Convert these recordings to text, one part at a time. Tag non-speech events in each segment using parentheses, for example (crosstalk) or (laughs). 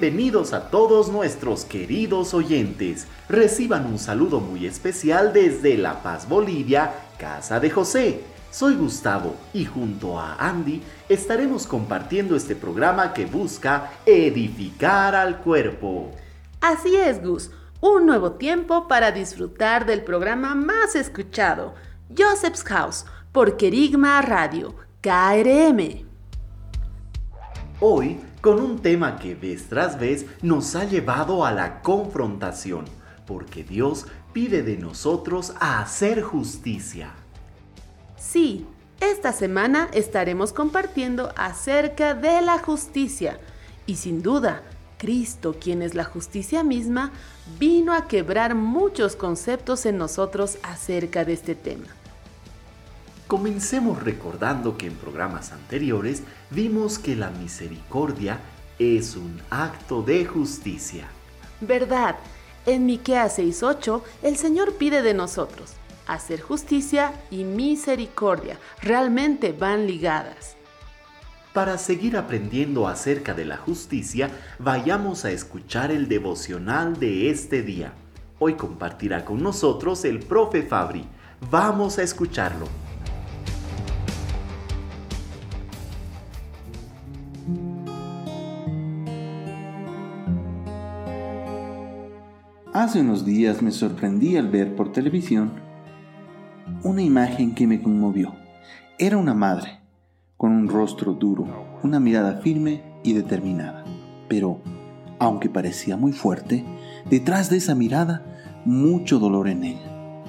Bienvenidos a todos nuestros queridos oyentes. Reciban un saludo muy especial desde La Paz, Bolivia, Casa de José. Soy Gustavo y junto a Andy estaremos compartiendo este programa que busca edificar al cuerpo. Así es, Gus. Un nuevo tiempo para disfrutar del programa más escuchado, Joseph's House, por Kerigma Radio, KRM. Hoy con un tema que vez tras vez nos ha llevado a la confrontación, porque Dios pide de nosotros hacer justicia. Sí, esta semana estaremos compartiendo acerca de la justicia y sin duda, Cristo, quien es la justicia misma, vino a quebrar muchos conceptos en nosotros acerca de este tema. Comencemos recordando que en programas anteriores vimos que la misericordia es un acto de justicia. ¿Verdad? En Miqueas 6:8 el Señor pide de nosotros hacer justicia y misericordia. Realmente van ligadas. Para seguir aprendiendo acerca de la justicia, vayamos a escuchar el devocional de este día. Hoy compartirá con nosotros el profe Fabri. Vamos a escucharlo. Hace unos días me sorprendí al ver por televisión una imagen que me conmovió. Era una madre, con un rostro duro, una mirada firme y determinada. Pero, aunque parecía muy fuerte, detrás de esa mirada mucho dolor en ella.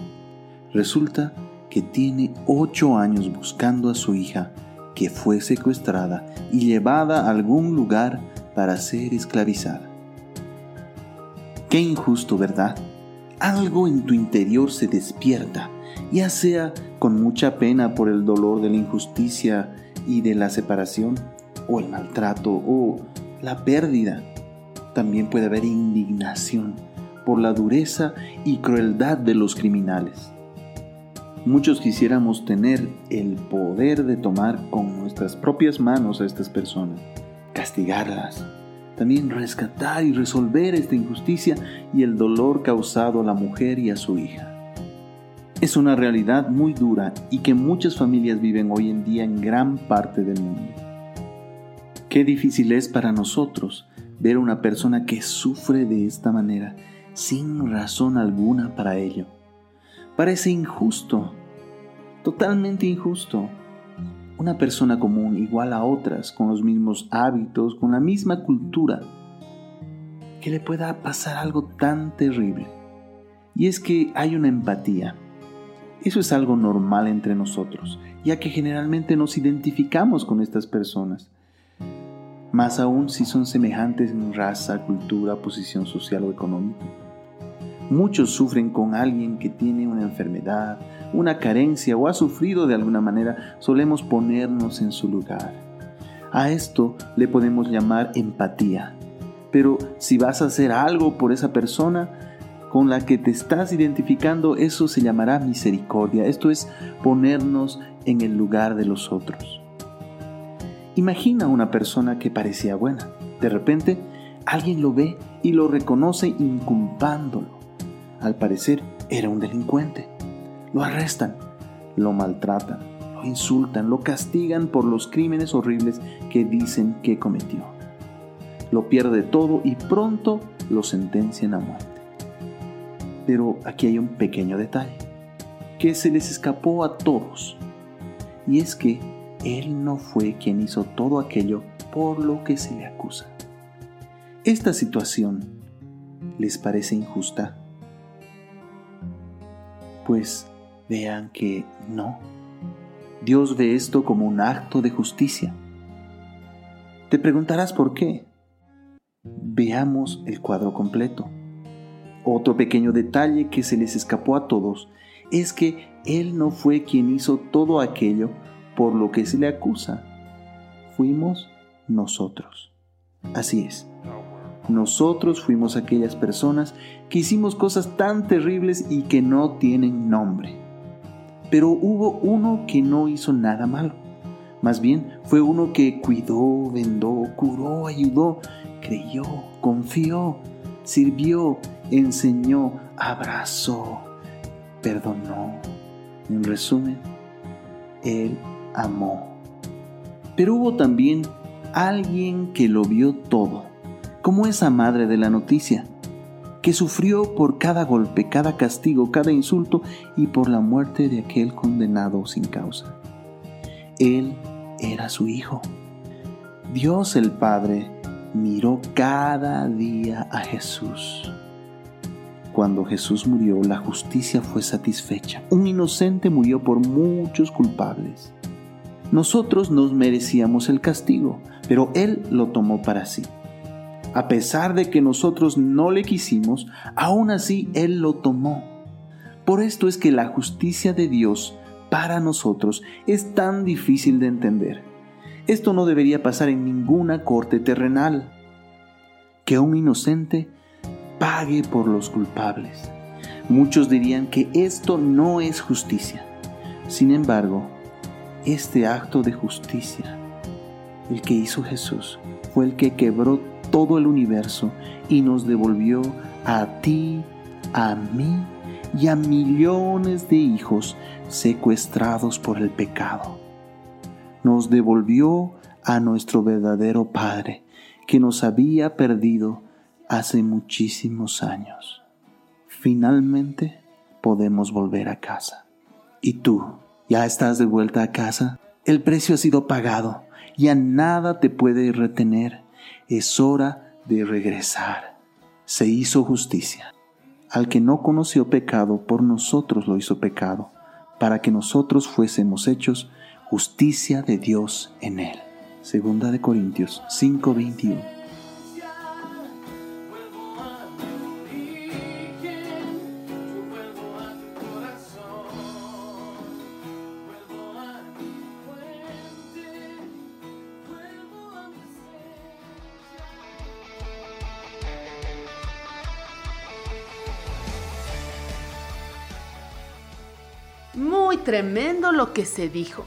Resulta que tiene ocho años buscando a su hija, que fue secuestrada y llevada a algún lugar para ser esclavizada. Qué injusto, ¿verdad? Algo en tu interior se despierta, ya sea con mucha pena por el dolor de la injusticia y de la separación, o el maltrato, o la pérdida. También puede haber indignación por la dureza y crueldad de los criminales. Muchos quisiéramos tener el poder de tomar con nuestras propias manos a estas personas, castigarlas, también rescatar y resolver esta injusticia y el dolor causado a la mujer y a su hija. Es una realidad muy dura y que muchas familias viven hoy en día en gran parte del mundo. Qué difícil es para nosotros ver a una persona que sufre de esta manera sin razón alguna para ello. Parece injusto, totalmente injusto una persona común igual a otras, con los mismos hábitos, con la misma cultura, que le pueda pasar algo tan terrible. Y es que hay una empatía. Eso es algo normal entre nosotros, ya que generalmente nos identificamos con estas personas. Más aún si son semejantes en raza, cultura, posición social o económica. Muchos sufren con alguien que tiene una enfermedad, una carencia o ha sufrido de alguna manera, solemos ponernos en su lugar. A esto le podemos llamar empatía. Pero si vas a hacer algo por esa persona con la que te estás identificando, eso se llamará misericordia. Esto es ponernos en el lugar de los otros. Imagina una persona que parecía buena. De repente, alguien lo ve y lo reconoce inculpándolo. Al parecer, era un delincuente. Lo arrestan, lo maltratan, lo insultan, lo castigan por los crímenes horribles que dicen que cometió. Lo pierde todo y pronto lo sentencian a muerte. Pero aquí hay un pequeño detalle que se les escapó a todos. Y es que él no fue quien hizo todo aquello por lo que se le acusa. Esta situación les parece injusta. Pues vean que no. Dios ve esto como un acto de justicia. Te preguntarás por qué. Veamos el cuadro completo. Otro pequeño detalle que se les escapó a todos es que Él no fue quien hizo todo aquello por lo que se le acusa. Fuimos nosotros. Así es. Nosotros fuimos aquellas personas que hicimos cosas tan terribles y que no tienen nombre. Pero hubo uno que no hizo nada malo. Más bien fue uno que cuidó, vendó, curó, ayudó, creyó, confió, sirvió, enseñó, abrazó, perdonó. En resumen, Él amó. Pero hubo también alguien que lo vio todo, como esa madre de la noticia, que sufrió por cada golpe, cada castigo, cada insulto y por la muerte de aquel condenado sin causa. Él era su hijo. Dios el Padre miró cada día a Jesús. Cuando Jesús murió, la justicia fue satisfecha. Un inocente murió por muchos culpables. Nosotros nos merecíamos el castigo, pero Él lo tomó para sí. A pesar de que nosotros no le quisimos, aún así Él lo tomó. Por esto es que la justicia de Dios para nosotros es tan difícil de entender. Esto no debería pasar en ninguna corte terrenal. Que un inocente pague por los culpables. Muchos dirían que esto no es justicia. Sin embargo, este acto de justicia, el que hizo Jesús, fue el que quebró todo el universo y nos devolvió a ti, a mí y a millones de hijos secuestrados por el pecado. Nos devolvió a nuestro verdadero Padre, que nos había perdido hace muchísimos años. Finalmente podemos volver a casa. ¿Y tú? ¿Ya estás de vuelta a casa? El precio ha sido pagado. Ya nada te puede retener. Es hora de regresar. Se hizo justicia. Al que no conoció pecado, por nosotros lo hizo pecado, para que nosotros fuésemos hechos justicia de Dios en él. Segunda de Corintios 5:21. Tremendo lo que se dijo.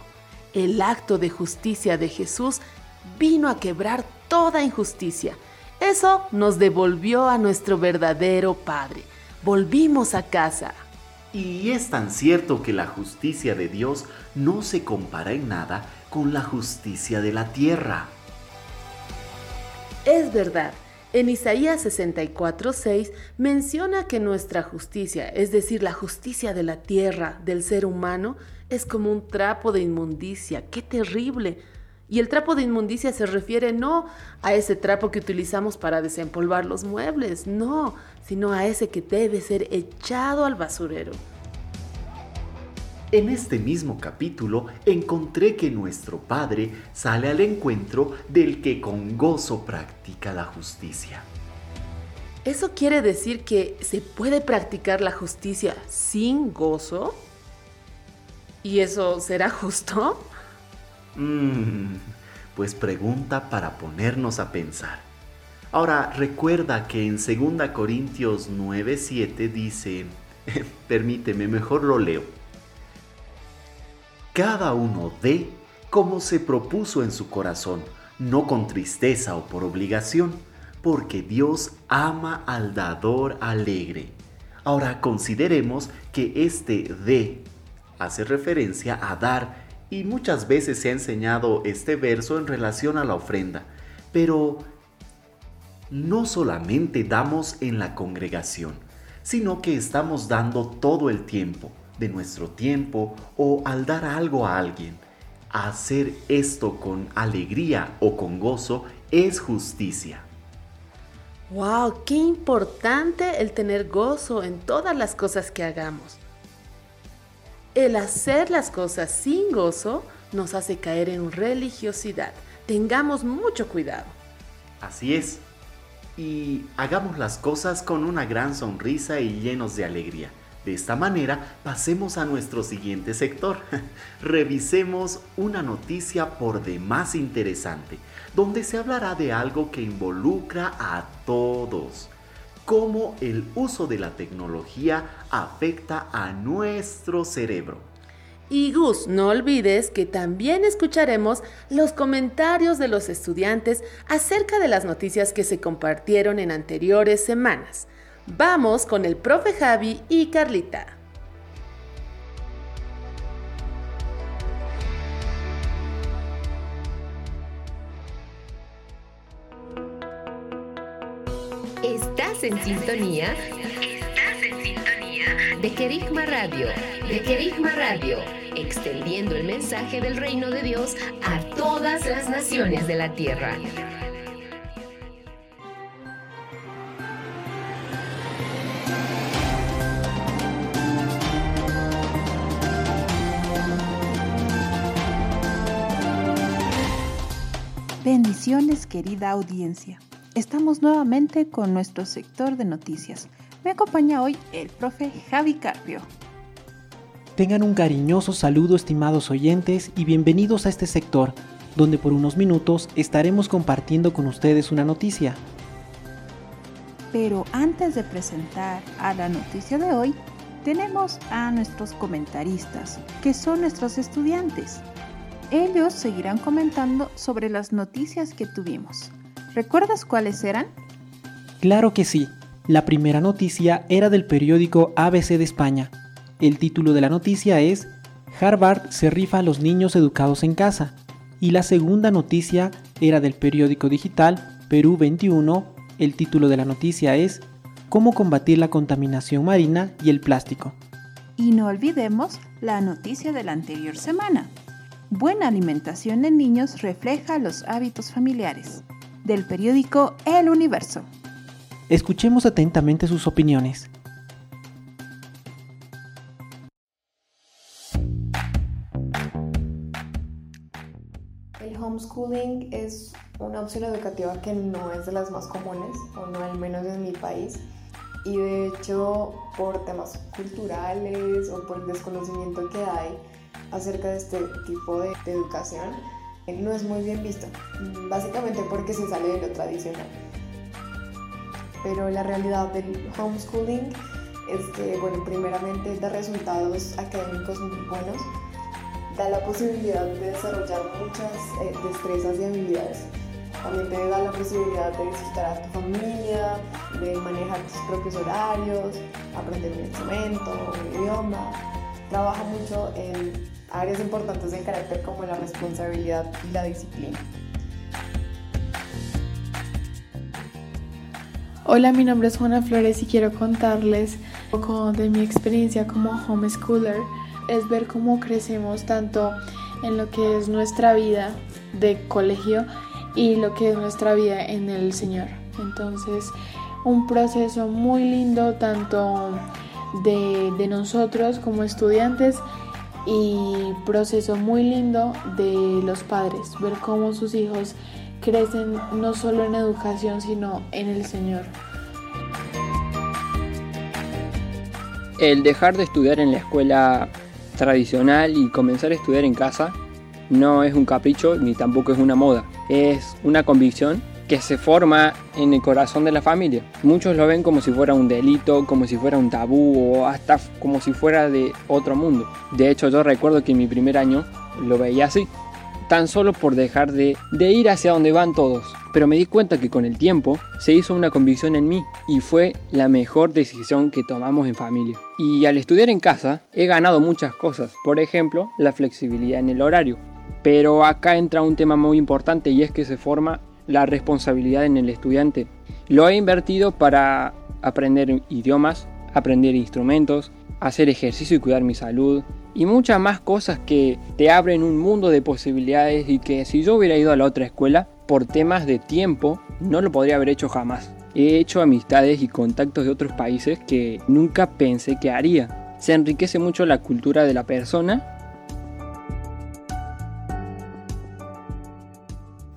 El acto de justicia de Jesús vino a quebrar toda injusticia. Eso nos devolvió a nuestro verdadero Padre. Volvimos a casa. Y es tan cierto que la justicia de Dios no se compara en nada con la justicia de la tierra. Es verdad, en Isaías 64:6 menciona que nuestra justicia, es decir, la justicia de la tierra, del ser humano, es como un trapo de inmundicia. ¡Qué terrible! Y el trapo de inmundicia se refiere no a ese trapo que utilizamos para desempolvar los muebles, no, sino a ese que debe ser echado al basurero. En este mismo capítulo encontré que nuestro Padre sale al encuentro del que con gozo practica la justicia. ¿Eso quiere decir que se puede practicar la justicia sin gozo? ¿Y eso será justo? Mmm, pues pregunta para ponernos a pensar. Ahora recuerda que en 2 Corintios 9:7 dice, (laughs) permíteme, mejor lo leo cada uno dé como se propuso en su corazón, no con tristeza o por obligación, porque Dios ama al dador alegre. Ahora consideremos que este de hace referencia a dar y muchas veces se ha enseñado este verso en relación a la ofrenda, pero no solamente damos en la congregación, sino que estamos dando todo el tiempo de nuestro tiempo o al dar algo a alguien. Hacer esto con alegría o con gozo es justicia. ¡Wow! ¡Qué importante el tener gozo en todas las cosas que hagamos! El hacer las cosas sin gozo nos hace caer en religiosidad. Tengamos mucho cuidado. Así es. Y hagamos las cosas con una gran sonrisa y llenos de alegría. De esta manera, pasemos a nuestro siguiente sector. (laughs) Revisemos una noticia por demás interesante, donde se hablará de algo que involucra a todos. Cómo el uso de la tecnología afecta a nuestro cerebro. Y Gus, no olvides que también escucharemos los comentarios de los estudiantes acerca de las noticias que se compartieron en anteriores semanas. Vamos con el profe Javi y Carlita. Estás en sintonía. Estás en sintonía de Kerigma Radio. De Kerigma Radio extendiendo el mensaje del reino de Dios a todas las naciones de la tierra. Bendiciones querida audiencia. Estamos nuevamente con nuestro sector de noticias. Me acompaña hoy el profe Javi Carpio. Tengan un cariñoso saludo estimados oyentes y bienvenidos a este sector, donde por unos minutos estaremos compartiendo con ustedes una noticia. Pero antes de presentar a la noticia de hoy, tenemos a nuestros comentaristas, que son nuestros estudiantes. Ellos seguirán comentando sobre las noticias que tuvimos. ¿Recuerdas cuáles eran? Claro que sí. La primera noticia era del periódico ABC de España, el título de la noticia es Harvard se rifa a los niños educados en casa. Y la segunda noticia era del periódico digital Perú 21. El título de la noticia es Cómo combatir la contaminación marina y el plástico. Y no olvidemos la noticia de la anterior semana. Buena alimentación en niños refleja los hábitos familiares. Del periódico El Universo. Escuchemos atentamente sus opiniones. homeschooling es una opción educativa que no es de las más comunes, o no al menos en mi país. Y de hecho, por temas culturales o por el desconocimiento que hay acerca de este tipo de, educación, no es muy bien visto. Básicamente porque se sale de lo tradicional. Pero la realidad del homeschooling es que, bueno, primeramente da resultados académicos muy buenos da la posibilidad de desarrollar muchas eh, destrezas y habilidades. También te da la posibilidad de disfrutar a tu familia, de manejar tus propios horarios, aprender un instrumento, un idioma. Trabaja mucho en áreas importantes del carácter como la responsabilidad y la disciplina. Hola, mi nombre es Juana Flores y quiero contarles un poco de mi experiencia como homeschooler es ver cómo crecemos tanto en lo que es nuestra vida de colegio y lo que es nuestra vida en el Señor. Entonces, un proceso muy lindo tanto de, de nosotros como estudiantes y proceso muy lindo de los padres, ver cómo sus hijos crecen no solo en educación, sino en el Señor. El dejar de estudiar en la escuela tradicional y comenzar a estudiar en casa no es un capricho ni tampoco es una moda, es una convicción que se forma en el corazón de la familia. Muchos lo ven como si fuera un delito, como si fuera un tabú o hasta como si fuera de otro mundo. De hecho yo recuerdo que en mi primer año lo veía así, tan solo por dejar de, de ir hacia donde van todos. Pero me di cuenta que con el tiempo se hizo una convicción en mí y fue la mejor decisión que tomamos en familia. Y al estudiar en casa he ganado muchas cosas, por ejemplo, la flexibilidad en el horario. Pero acá entra un tema muy importante y es que se forma la responsabilidad en el estudiante. Lo he invertido para aprender idiomas, aprender instrumentos, hacer ejercicio y cuidar mi salud, y muchas más cosas que te abren un mundo de posibilidades y que si yo hubiera ido a la otra escuela, por temas de tiempo, no lo podría haber hecho jamás. He hecho amistades y contactos de otros países que nunca pensé que haría. se enriquece mucho la cultura de la persona.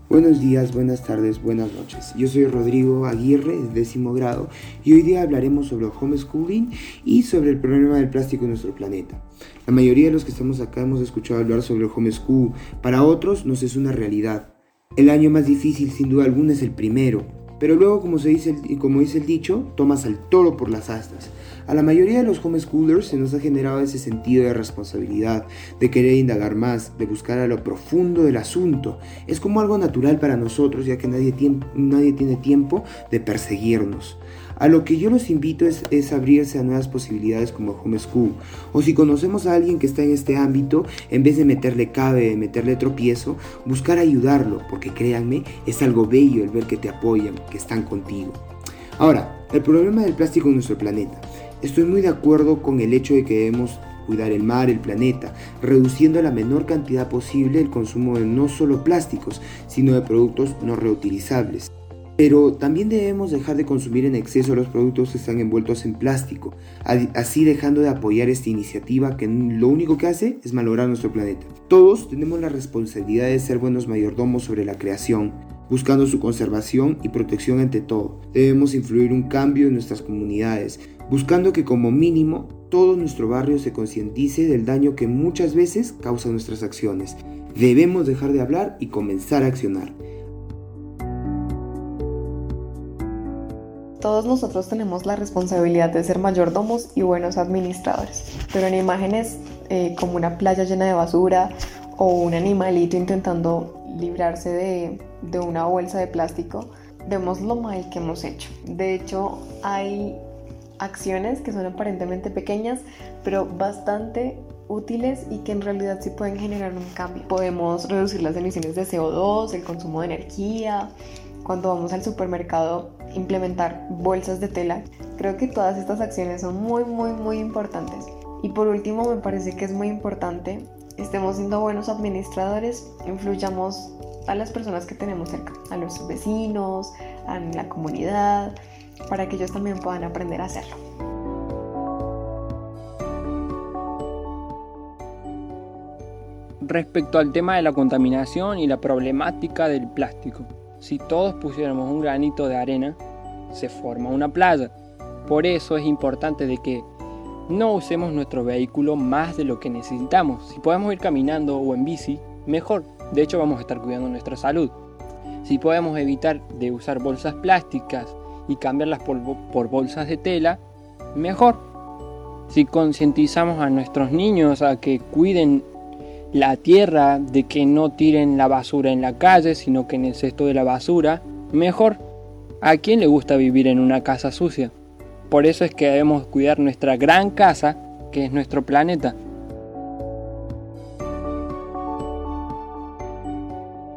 Buenos días, buenas tardes, buenas noches. Yo soy Rodrigo Aguirre, décimo grado, y hoy día hablaremos sobre homeschooling y sobre el problema del plástico en nuestro planeta. La mayoría de los que estamos acá hemos escuchado hablar sobre el homeschool, para otros nos es una realidad. El año más difícil sin duda alguna es el primero, pero luego, como, se dice como dice el dicho, tomas al toro por las astas. A la mayoría de los homeschoolers se nos ha generado ese sentido de responsabilidad, de querer indagar más, de buscar a lo profundo del asunto. Es como algo natural para nosotros, ya que nadie, nadie tiene tiempo de perseguirnos. A lo que yo los invito es, es, abrirse a nuevas posibilidades como homeschool. O si conocemos a alguien que está en este ámbito, en vez de meterle cabe, de meterle tropiezo, buscar ayudarlo, porque créanme, es algo bello el ver que te apoyan, que están contigo. Ahora, el problema del plástico en nuestro planeta. Estoy muy de acuerdo con el hecho de que debemos cuidar el mar, el planeta, reduciendo la menor cantidad posible el consumo de no solo plásticos, sino de productos no reutilizables. Pero también debemos dejar de consumir en exceso los productos que están envueltos en plástico, así dejando de apoyar esta iniciativa que lo único que hace es malograr nuestro planeta. Todos tenemos la responsabilidad de ser buenos mayordomos sobre la creación, buscando su conservación y protección ante todo. Debemos influir un cambio en nuestras comunidades, buscando que como mínimo todo nuestro barrio se concientice del daño que muchas veces causan nuestras acciones. Debemos dejar de hablar y comenzar a accionar. Todos nosotros tenemos la responsabilidad de ser mayordomos y buenos administradores, pero en imágenes eh, como una playa llena de basura o un animalito intentando librarse de, de una bolsa de plástico, vemos lo mal que hemos hecho. De hecho, hay acciones que son aparentemente pequeñas, pero bastante útiles y que en realidad sí pueden generar un cambio. Podemos reducir las emisiones de CO2, el consumo de energía, cuando vamos al supermercado implementar bolsas de tela. Creo que todas estas acciones son muy, muy, muy importantes. Y por último, me parece que es muy importante, estemos siendo buenos administradores, influyamos a las personas que tenemos cerca, a nuestros vecinos, a la comunidad, para que ellos también puedan aprender a hacerlo. Respecto al tema de la contaminación y la problemática del plástico, si todos pusiéramos un granito de arena, se forma una playa. Por eso es importante de que no usemos nuestro vehículo más de lo que necesitamos. Si podemos ir caminando o en bici, mejor. De hecho, vamos a estar cuidando nuestra salud. Si podemos evitar de usar bolsas plásticas y cambiarlas por, por bolsas de tela, mejor. Si concientizamos a nuestros niños a que cuiden la tierra, de que no tiren la basura en la calle, sino que en el cesto de la basura, mejor. ¿A quién le gusta vivir en una casa sucia? Por eso es que debemos cuidar nuestra gran casa, que es nuestro planeta.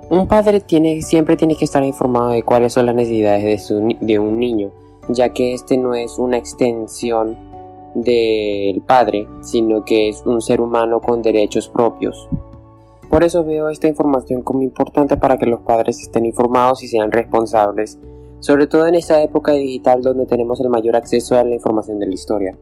Un padre tiene, siempre tiene que estar informado de cuáles son las necesidades de, de un niño, ya que este no es una extensión del padre, sino que es un ser humano con derechos propios. Por eso veo esta información como importante para que los padres estén informados y sean responsables, sobre todo en esta época digital donde tenemos el mayor acceso a la información de la historia.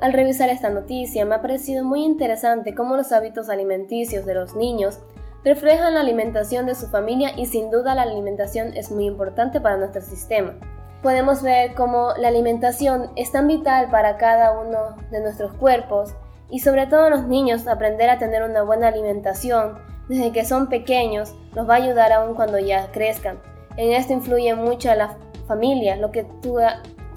Al revisar esta noticia me ha parecido muy interesante cómo los hábitos alimenticios de los niños reflejan la alimentación de su familia y sin duda la alimentación es muy importante para nuestro sistema. Podemos ver cómo la alimentación es tan vital para cada uno de nuestros cuerpos y sobre todo los niños aprender a tener una buena alimentación desde que son pequeños nos va a ayudar aún cuando ya crezcan. En esto influye mucho la familia, lo que tú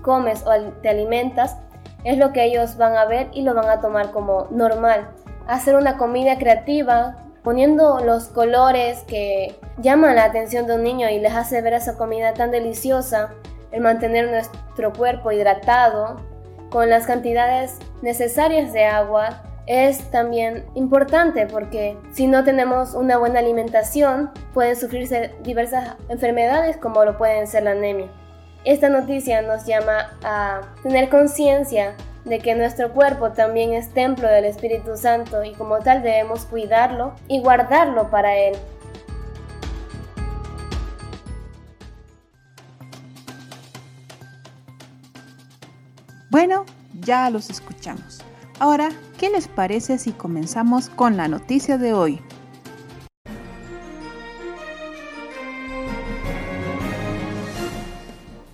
comes o te alimentas es lo que ellos van a ver y lo van a tomar como normal. Hacer una comida creativa, poniendo los colores que llaman la atención de un niño y les hace ver esa comida tan deliciosa, el mantener nuestro cuerpo hidratado con las cantidades necesarias de agua es también importante porque si no tenemos una buena alimentación pueden sufrirse diversas enfermedades como lo pueden ser la anemia. Esta noticia nos llama a tener conciencia de que nuestro cuerpo también es templo del Espíritu Santo y como tal debemos cuidarlo y guardarlo para Él. Bueno, ya los escuchamos. Ahora, ¿qué les parece si comenzamos con la noticia de hoy?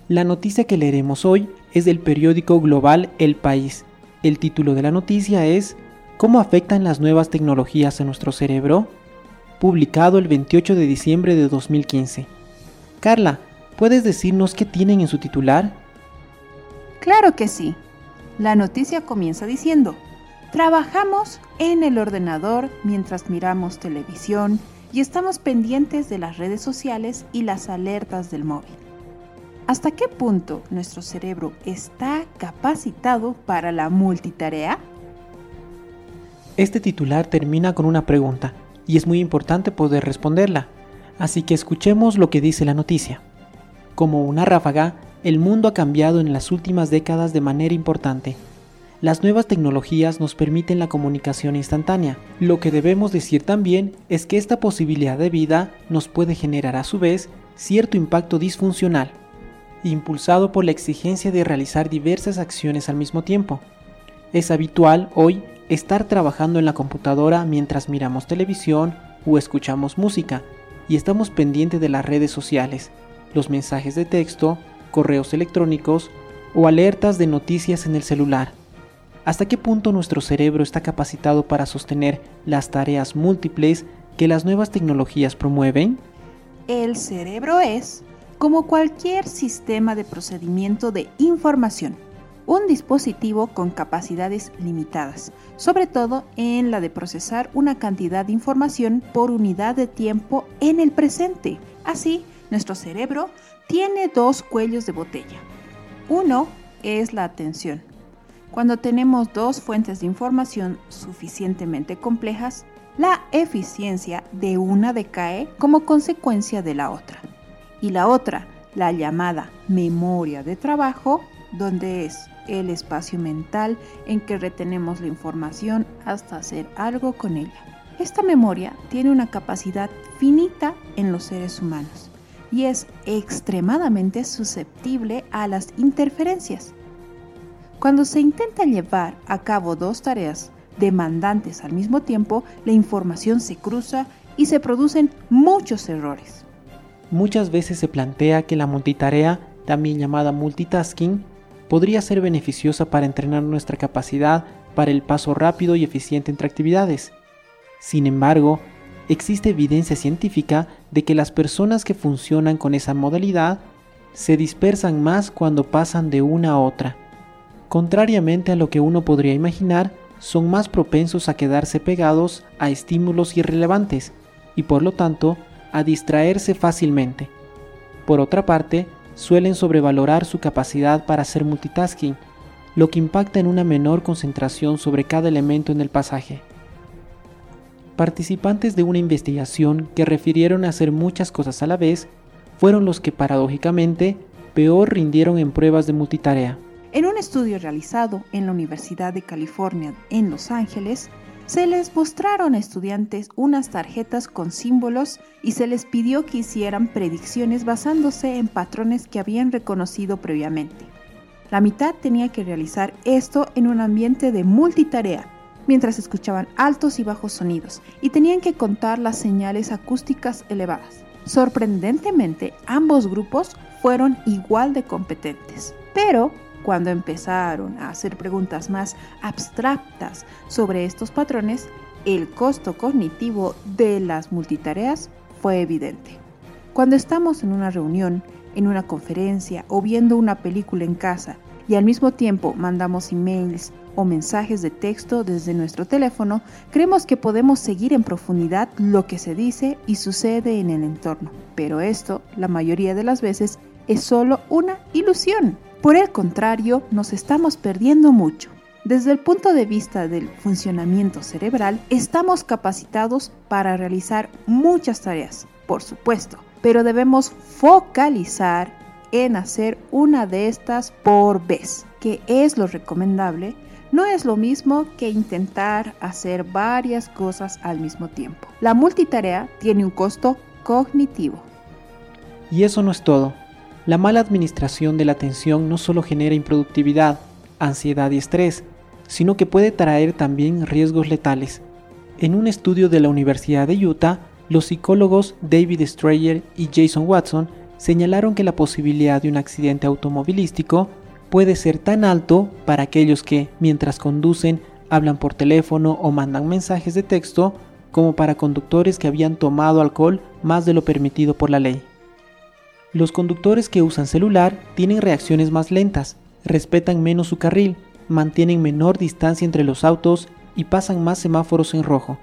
La noticia que leeremos hoy es del periódico global El País. El título de la noticia es ¿Cómo afectan las nuevas tecnologías a nuestro cerebro? Publicado el 28 de diciembre de 2015. Carla, ¿puedes decirnos qué tienen en su titular? Claro que sí. La noticia comienza diciendo, trabajamos en el ordenador mientras miramos televisión y estamos pendientes de las redes sociales y las alertas del móvil. ¿Hasta qué punto nuestro cerebro está capacitado para la multitarea? Este titular termina con una pregunta y es muy importante poder responderla, así que escuchemos lo que dice la noticia. Como una ráfaga, el mundo ha cambiado en las últimas décadas de manera importante. Las nuevas tecnologías nos permiten la comunicación instantánea. Lo que debemos decir también es que esta posibilidad de vida nos puede generar a su vez cierto impacto disfuncional impulsado por la exigencia de realizar diversas acciones al mismo tiempo. Es habitual hoy estar trabajando en la computadora mientras miramos televisión o escuchamos música y estamos pendientes de las redes sociales, los mensajes de texto, correos electrónicos o alertas de noticias en el celular. ¿Hasta qué punto nuestro cerebro está capacitado para sostener las tareas múltiples que las nuevas tecnologías promueven? El cerebro es como cualquier sistema de procedimiento de información, un dispositivo con capacidades limitadas, sobre todo en la de procesar una cantidad de información por unidad de tiempo en el presente. Así, nuestro cerebro tiene dos cuellos de botella. Uno es la atención. Cuando tenemos dos fuentes de información suficientemente complejas, la eficiencia de una decae como consecuencia de la otra y la otra, la llamada memoria de trabajo, donde es el espacio mental en que retenemos la información hasta hacer algo con ella. Esta memoria tiene una capacidad finita en los seres humanos y es extremadamente susceptible a las interferencias. Cuando se intenta llevar a cabo dos tareas demandantes al mismo tiempo, la información se cruza y se producen muchos errores muchas veces se plantea que la multitarea, también llamada multitasking, podría ser beneficiosa para entrenar nuestra capacidad para el paso rápido y eficiente entre actividades. Sin embargo, existe evidencia científica de que las personas que funcionan con esa modalidad se dispersan más cuando pasan de una a otra. Contrariamente a lo que uno podría imaginar, son más propensos a quedarse pegados a estímulos irrelevantes y por lo tanto a distraerse fácilmente. Por otra parte, suelen sobrevalorar su capacidad para hacer multitasking, lo que impacta en una menor concentración sobre cada elemento en el pasaje. Participantes de una investigación que refirieron a hacer muchas cosas a la vez fueron los que paradójicamente peor rindieron en pruebas de multitarea. En un estudio realizado en la Universidad de California en Los Ángeles, se les mostraron a estudiantes unas tarjetas con símbolos y se les pidió que hicieran predicciones basándose en patrones que habían reconocido previamente. La mitad tenía que realizar esto en un ambiente de multitarea, mientras escuchaban altos y bajos sonidos y tenían que contar las señales acústicas elevadas. Sorprendentemente, ambos grupos fueron igual de competentes, pero cuando empezaron a hacer preguntas más abstractas sobre estos patrones, el costo cognitivo de las multitareas fue evidente. Cuando estamos en una reunión, en una conferencia o viendo una película en casa y al mismo tiempo mandamos emails o mensajes de texto desde nuestro teléfono, creemos que podemos seguir en profundidad lo que se dice y sucede en el entorno. Pero esto, la mayoría de las veces, es solo una ilusión. Por el contrario, nos estamos perdiendo mucho. Desde el punto de vista del funcionamiento cerebral, estamos capacitados para realizar muchas tareas, por supuesto, pero debemos focalizar en hacer una de estas por vez, que es lo recomendable. No es lo mismo que intentar hacer varias cosas al mismo tiempo. La multitarea tiene un costo cognitivo. Y eso no es todo. La mala administración de la atención no solo genera improductividad, ansiedad y estrés, sino que puede traer también riesgos letales. En un estudio de la Universidad de Utah, los psicólogos David Strayer y Jason Watson señalaron que la posibilidad de un accidente automovilístico puede ser tan alto para aquellos que, mientras conducen, hablan por teléfono o mandan mensajes de texto, como para conductores que habían tomado alcohol más de lo permitido por la ley. Los conductores que usan celular tienen reacciones más lentas, respetan menos su carril, mantienen menor distancia entre los autos y pasan más semáforos en rojo.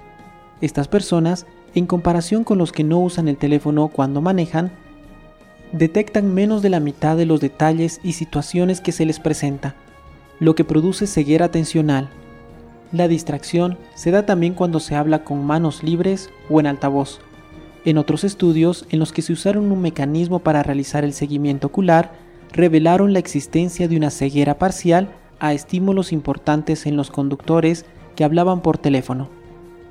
Estas personas, en comparación con los que no usan el teléfono cuando manejan, detectan menos de la mitad de los detalles y situaciones que se les presenta, lo que produce ceguera atencional. La distracción se da también cuando se habla con manos libres o en altavoz. En otros estudios, en los que se usaron un mecanismo para realizar el seguimiento ocular, revelaron la existencia de una ceguera parcial a estímulos importantes en los conductores que hablaban por teléfono.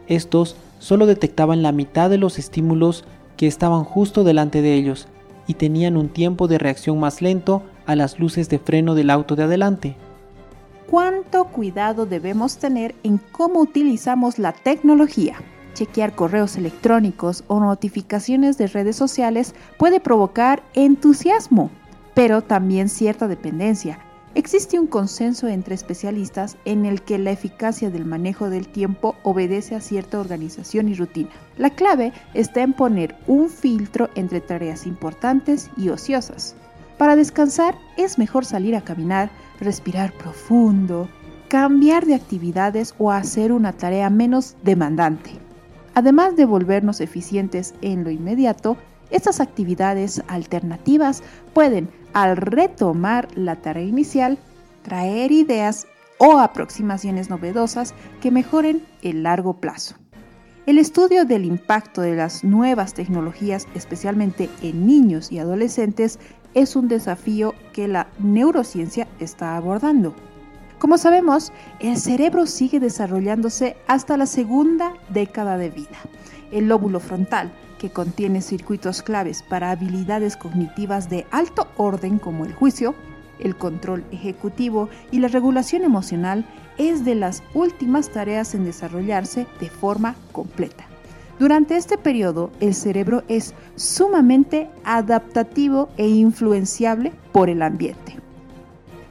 Estos solo detectaban la mitad de los estímulos que estaban justo delante de ellos y tenían un tiempo de reacción más lento a las luces de freno del auto de adelante. ¿Cuánto cuidado debemos tener en cómo utilizamos la tecnología? Chequear correos electrónicos o notificaciones de redes sociales puede provocar entusiasmo, pero también cierta dependencia Existe un consenso entre especialistas en el que la eficacia del manejo del tiempo obedece a cierta organización y rutina. La clave está en poner un filtro entre tareas importantes y ociosas. Para descansar es mejor salir a caminar, respirar profundo, cambiar de actividades o hacer una tarea menos demandante. Además de volvernos eficientes en lo inmediato, estas actividades alternativas pueden al retomar la tarea inicial, traer ideas o aproximaciones novedosas que mejoren el largo plazo. El estudio del impacto de las nuevas tecnologías, especialmente en niños y adolescentes, es un desafío que la neurociencia está abordando. Como sabemos, el cerebro sigue desarrollándose hasta la segunda década de vida. El lóbulo frontal, que contiene circuitos claves para habilidades cognitivas de alto orden como el juicio, el control ejecutivo y la regulación emocional, es de las últimas tareas en desarrollarse de forma completa. Durante este periodo, el cerebro es sumamente adaptativo e influenciable por el ambiente.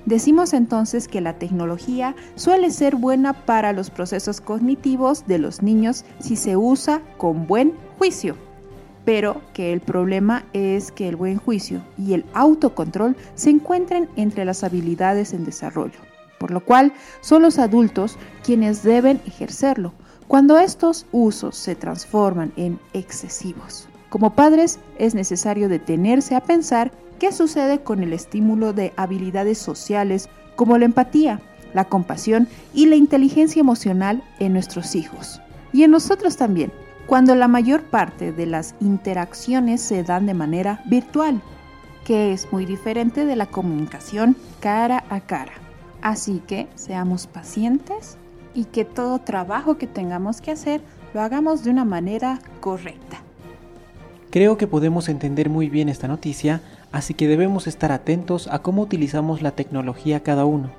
Decimos entonces que la tecnología suele ser buena para los procesos cognitivos de los niños si se usa con buen juicio pero que el problema es que el buen juicio y el autocontrol se encuentren entre las habilidades en desarrollo, por lo cual son los adultos quienes deben ejercerlo cuando estos usos se transforman en excesivos. Como padres es necesario detenerse a pensar qué sucede con el estímulo de habilidades sociales como la empatía, la compasión y la inteligencia emocional en nuestros hijos. Y en nosotros también, cuando la mayor parte de las interacciones se dan de manera virtual, que es muy diferente de la comunicación cara a cara. Así que seamos pacientes y que todo trabajo que tengamos que hacer lo hagamos de una manera correcta. Creo que podemos entender muy bien esta noticia, así que debemos estar atentos a cómo utilizamos la tecnología cada uno.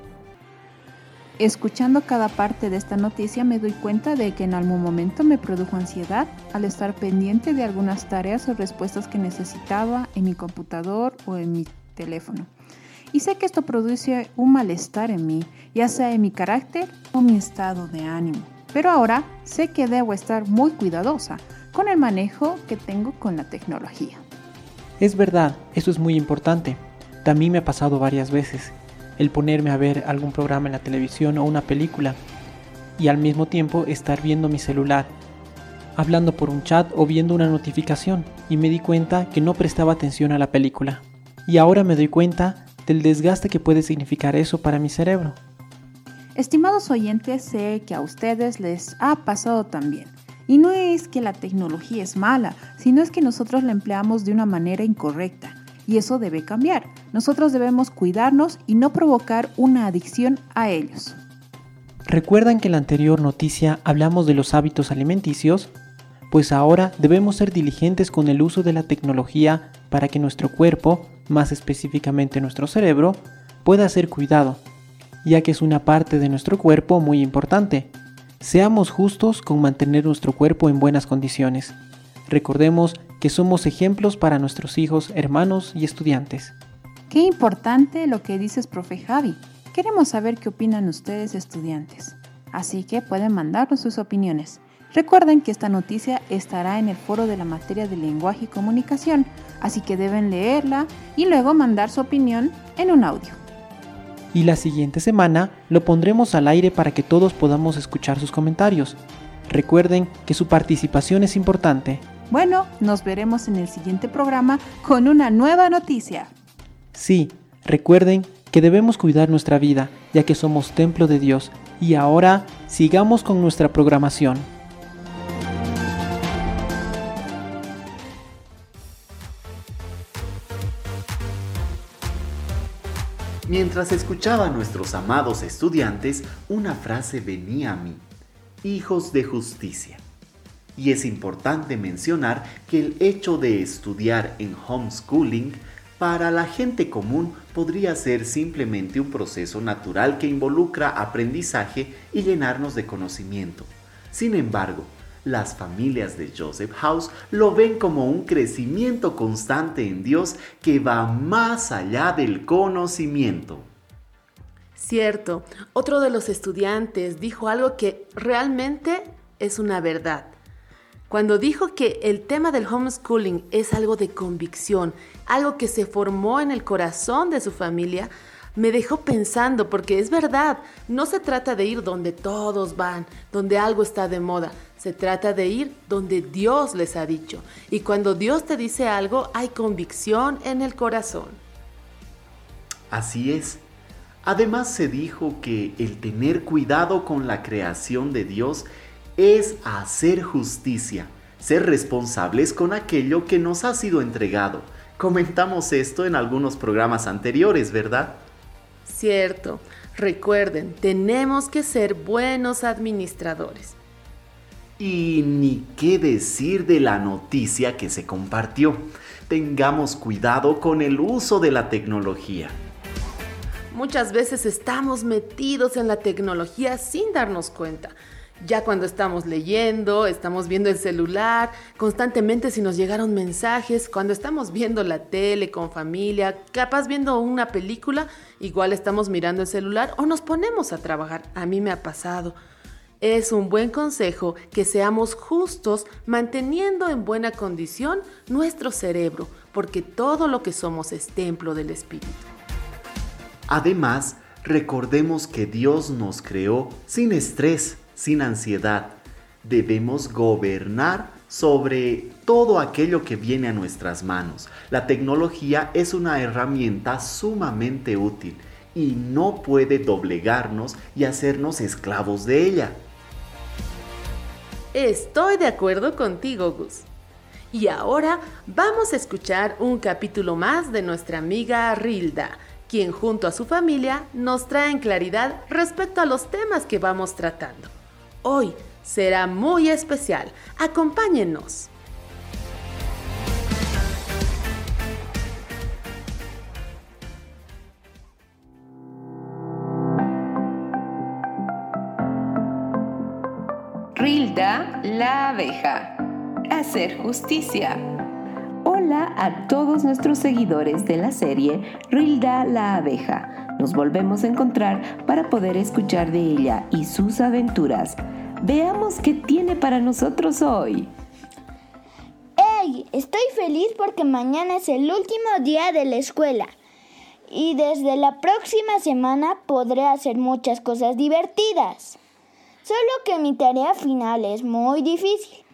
Escuchando cada parte de esta noticia me doy cuenta de que en algún momento me produjo ansiedad al estar pendiente de algunas tareas o respuestas que necesitaba en mi computador o en mi teléfono. Y sé que esto produce un malestar en mí, ya sea en mi carácter o mi estado de ánimo. Pero ahora sé que debo estar muy cuidadosa con el manejo que tengo con la tecnología. Es verdad, eso es muy importante. También me ha pasado varias veces el ponerme a ver algún programa en la televisión o una película y al mismo tiempo estar viendo mi celular, hablando por un chat o viendo una notificación y me di cuenta que no prestaba atención a la película. Y ahora me doy cuenta del desgaste que puede significar eso para mi cerebro. Estimados oyentes, sé que a ustedes les ha pasado también. Y no es que la tecnología es mala, sino es que nosotros la empleamos de una manera incorrecta y eso debe cambiar. Nosotros debemos cuidarnos y no provocar una adicción a ellos. ¿Recuerdan que en la anterior noticia hablamos de los hábitos alimenticios? Pues ahora debemos ser diligentes con el uso de la tecnología para que nuestro cuerpo, más específicamente nuestro cerebro, pueda ser cuidado. ya que es una parte de nuestro cuerpo muy importante. Seamos justos con mantener nuestro cuerpo en buenas condiciones. Recordemos que somos ejemplos para nuestros hijos, hermanos y estudiantes. Qué importante lo que dices, profe Javi. Queremos saber qué opinan ustedes, estudiantes. Así que pueden mandarnos sus opiniones. Recuerden que esta noticia estará en el foro de la materia de lenguaje y comunicación, así que deben leerla y luego mandar su opinión en un audio. Y la siguiente semana lo pondremos al aire para que todos podamos escuchar sus comentarios. Recuerden que su participación es importante. Bueno, nos veremos en el siguiente programa con una nueva noticia. Sí, recuerden que debemos cuidar nuestra vida, ya que somos templo de Dios. Y ahora sigamos con nuestra programación. Mientras escuchaba a nuestros amados estudiantes, una frase venía a mí, hijos de justicia. Y es importante mencionar que el hecho de estudiar en homeschooling para la gente común podría ser simplemente un proceso natural que involucra aprendizaje y llenarnos de conocimiento. Sin embargo, las familias de Joseph House lo ven como un crecimiento constante en Dios que va más allá del conocimiento. Cierto, otro de los estudiantes dijo algo que realmente es una verdad. Cuando dijo que el tema del homeschooling es algo de convicción, algo que se formó en el corazón de su familia, me dejó pensando, porque es verdad, no se trata de ir donde todos van, donde algo está de moda, se trata de ir donde Dios les ha dicho. Y cuando Dios te dice algo, hay convicción en el corazón. Así es. Además se dijo que el tener cuidado con la creación de Dios es hacer justicia, ser responsables con aquello que nos ha sido entregado. Comentamos esto en algunos programas anteriores, ¿verdad? Cierto. Recuerden, tenemos que ser buenos administradores. Y ni qué decir de la noticia que se compartió. Tengamos cuidado con el uso de la tecnología. Muchas veces estamos metidos en la tecnología sin darnos cuenta. Ya cuando estamos leyendo, estamos viendo el celular, constantemente si nos llegaron mensajes, cuando estamos viendo la tele con familia, capaz viendo una película, igual estamos mirando el celular o nos ponemos a trabajar. A mí me ha pasado. Es un buen consejo que seamos justos manteniendo en buena condición nuestro cerebro, porque todo lo que somos es templo del Espíritu. Además, recordemos que Dios nos creó sin estrés sin ansiedad. Debemos gobernar sobre todo aquello que viene a nuestras manos. La tecnología es una herramienta sumamente útil y no puede doblegarnos y hacernos esclavos de ella. Estoy de acuerdo contigo, Gus. Y ahora vamos a escuchar un capítulo más de nuestra amiga Rilda, quien junto a su familia nos trae en claridad respecto a los temas que vamos tratando. Hoy será muy especial. Acompáñennos. Rilda la abeja. Hacer justicia. Hola a todos nuestros seguidores de la serie Rilda la abeja. Nos volvemos a encontrar para poder escuchar de ella y sus aventuras. Veamos qué tiene para nosotros hoy. ¡Hey! Estoy feliz porque mañana es el último día de la escuela. Y desde la próxima semana podré hacer muchas cosas divertidas. Solo que mi tarea final es muy difícil.